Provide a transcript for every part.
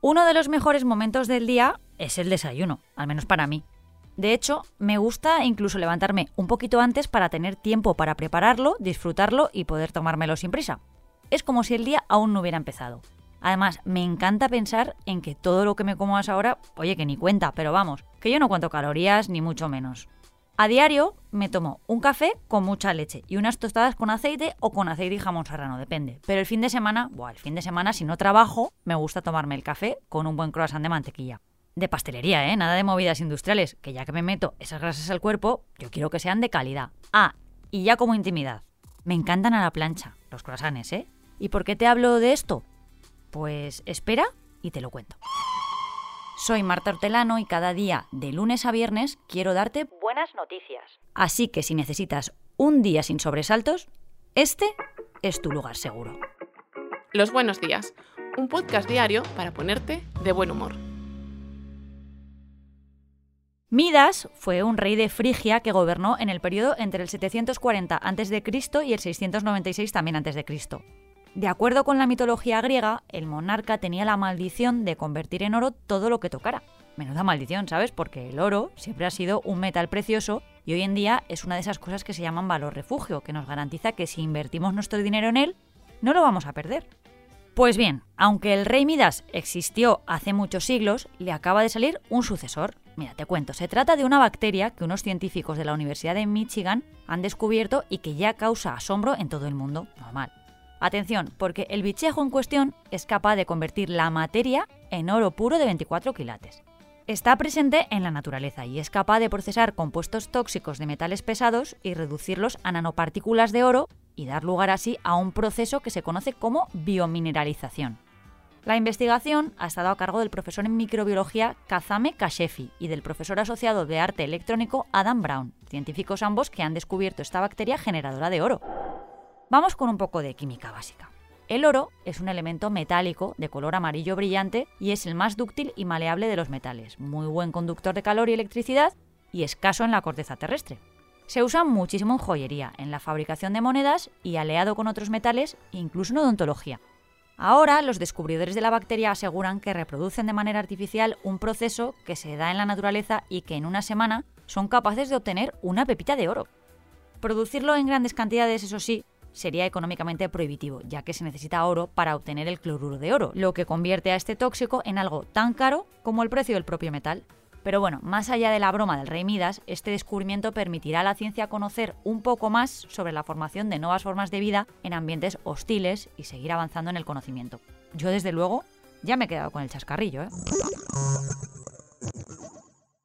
Uno de los mejores momentos del día es el desayuno, al menos para mí. De hecho, me gusta incluso levantarme un poquito antes para tener tiempo para prepararlo, disfrutarlo y poder tomármelo sin prisa. Es como si el día aún no hubiera empezado. Además, me encanta pensar en que todo lo que me como a esa hora, oye, que ni cuenta, pero vamos, que yo no cuento calorías ni mucho menos. A diario me tomo un café con mucha leche y unas tostadas con aceite o con aceite y jamón serrano, depende. Pero el fin de semana, buah, el fin de semana si no trabajo, me gusta tomarme el café con un buen croissant de mantequilla. De pastelería, ¿eh? Nada de movidas industriales, que ya que me meto esas grasas al cuerpo, yo quiero que sean de calidad. Ah, y ya como intimidad. Me encantan a la plancha, los croissants, ¿eh? ¿Y por qué te hablo de esto? Pues espera y te lo cuento. Soy Marta Hortelano y cada día, de lunes a viernes, quiero darte buenas noticias. Así que si necesitas un día sin sobresaltos, este es tu lugar seguro. Los buenos días, un podcast diario para ponerte de buen humor. Midas fue un rey de Frigia que gobernó en el periodo entre el 740 a.C. y el 696 también a.C. De acuerdo con la mitología griega, el monarca tenía la maldición de convertir en oro todo lo que tocara. Menuda maldición, ¿sabes? Porque el oro siempre ha sido un metal precioso y hoy en día es una de esas cosas que se llaman valor refugio, que nos garantiza que si invertimos nuestro dinero en él, no lo vamos a perder. Pues bien, aunque el rey Midas existió hace muchos siglos, le acaba de salir un sucesor. Mira, te cuento, se trata de una bacteria que unos científicos de la Universidad de Michigan han descubierto y que ya causa asombro en todo el mundo. Normal. Atención, porque el bichejo en cuestión es capaz de convertir la materia en oro puro de 24 quilates. Está presente en la naturaleza y es capaz de procesar compuestos tóxicos de metales pesados y reducirlos a nanopartículas de oro y dar lugar así a un proceso que se conoce como biomineralización. La investigación ha estado a cargo del profesor en microbiología Kazame Kashefi y del profesor asociado de arte electrónico Adam Brown, científicos ambos que han descubierto esta bacteria generadora de oro. Vamos con un poco de química básica. El oro es un elemento metálico de color amarillo brillante y es el más dúctil y maleable de los metales, muy buen conductor de calor y electricidad y escaso en la corteza terrestre. Se usa muchísimo en joyería, en la fabricación de monedas y aleado con otros metales, incluso en odontología. Ahora, los descubridores de la bacteria aseguran que reproducen de manera artificial un proceso que se da en la naturaleza y que en una semana son capaces de obtener una pepita de oro. Producirlo en grandes cantidades, eso sí, sería económicamente prohibitivo, ya que se necesita oro para obtener el cloruro de oro, lo que convierte a este tóxico en algo tan caro como el precio del propio metal. Pero bueno, más allá de la broma del rey Midas, este descubrimiento permitirá a la ciencia conocer un poco más sobre la formación de nuevas formas de vida en ambientes hostiles y seguir avanzando en el conocimiento. Yo desde luego ya me he quedado con el chascarrillo. ¿eh?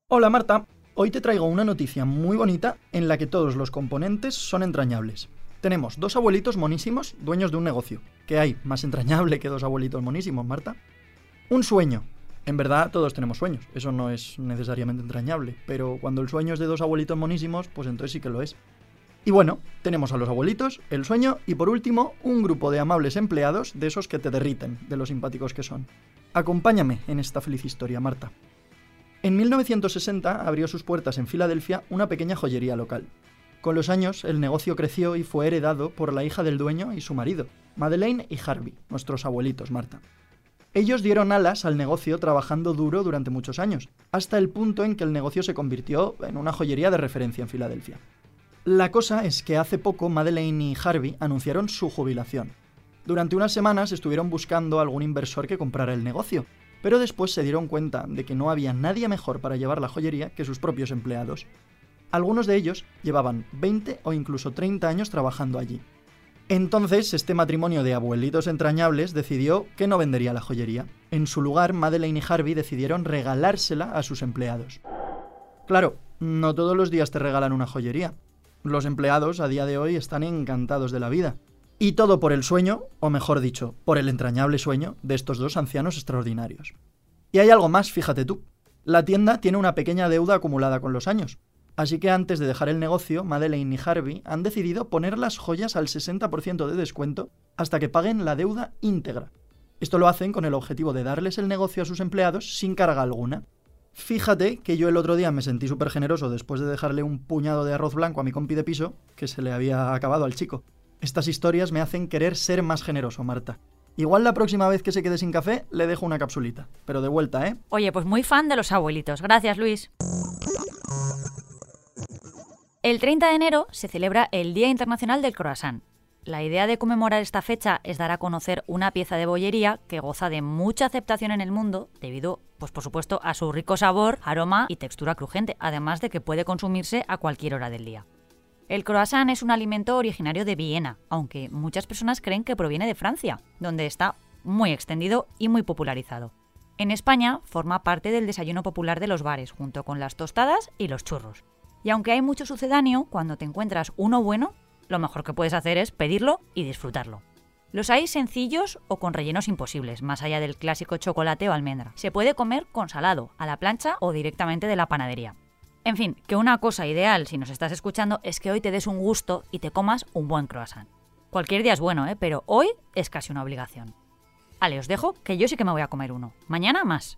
Hola Marta, hoy te traigo una noticia muy bonita en la que todos los componentes son entrañables. Tenemos dos abuelitos monísimos, dueños de un negocio. ¿Qué hay más entrañable que dos abuelitos monísimos, Marta? Un sueño. En verdad todos tenemos sueños, eso no es necesariamente entrañable, pero cuando el sueño es de dos abuelitos monísimos, pues entonces sí que lo es. Y bueno, tenemos a los abuelitos, el sueño y por último un grupo de amables empleados de esos que te derriten, de los simpáticos que son. Acompáñame en esta feliz historia, Marta. En 1960 abrió sus puertas en Filadelfia una pequeña joyería local. Con los años, el negocio creció y fue heredado por la hija del dueño y su marido, Madeleine y Harvey, nuestros abuelitos, Marta. Ellos dieron alas al negocio trabajando duro durante muchos años, hasta el punto en que el negocio se convirtió en una joyería de referencia en Filadelfia. La cosa es que hace poco Madeleine y Harvey anunciaron su jubilación. Durante unas semanas estuvieron buscando algún inversor que comprara el negocio, pero después se dieron cuenta de que no había nadie mejor para llevar la joyería que sus propios empleados. Algunos de ellos llevaban 20 o incluso 30 años trabajando allí. Entonces, este matrimonio de abuelitos entrañables decidió que no vendería la joyería. En su lugar, Madeleine y Harvey decidieron regalársela a sus empleados. Claro, no todos los días te regalan una joyería. Los empleados a día de hoy están encantados de la vida. Y todo por el sueño, o mejor dicho, por el entrañable sueño de estos dos ancianos extraordinarios. Y hay algo más, fíjate tú. La tienda tiene una pequeña deuda acumulada con los años. Así que antes de dejar el negocio, Madeleine y Harvey han decidido poner las joyas al 60% de descuento hasta que paguen la deuda íntegra. Esto lo hacen con el objetivo de darles el negocio a sus empleados sin carga alguna. Fíjate que yo el otro día me sentí súper generoso después de dejarle un puñado de arroz blanco a mi compi de piso, que se le había acabado al chico. Estas historias me hacen querer ser más generoso, Marta. Igual la próxima vez que se quede sin café le dejo una capsulita. Pero de vuelta, ¿eh? Oye, pues muy fan de los abuelitos. Gracias, Luis. El 30 de enero se celebra el Día Internacional del Croissant. La idea de conmemorar esta fecha es dar a conocer una pieza de bollería que goza de mucha aceptación en el mundo debido, pues por supuesto, a su rico sabor, aroma y textura crujiente, además de que puede consumirse a cualquier hora del día. El croissant es un alimento originario de Viena, aunque muchas personas creen que proviene de Francia, donde está muy extendido y muy popularizado. En España forma parte del desayuno popular de los bares, junto con las tostadas y los churros. Y aunque hay mucho sucedáneo, cuando te encuentras uno bueno, lo mejor que puedes hacer es pedirlo y disfrutarlo. Los hay sencillos o con rellenos imposibles, más allá del clásico chocolate o almendra. Se puede comer con salado, a la plancha o directamente de la panadería. En fin, que una cosa ideal si nos estás escuchando es que hoy te des un gusto y te comas un buen croissant. Cualquier día es bueno, ¿eh? pero hoy es casi una obligación. Vale, os dejo que yo sí que me voy a comer uno. Mañana más.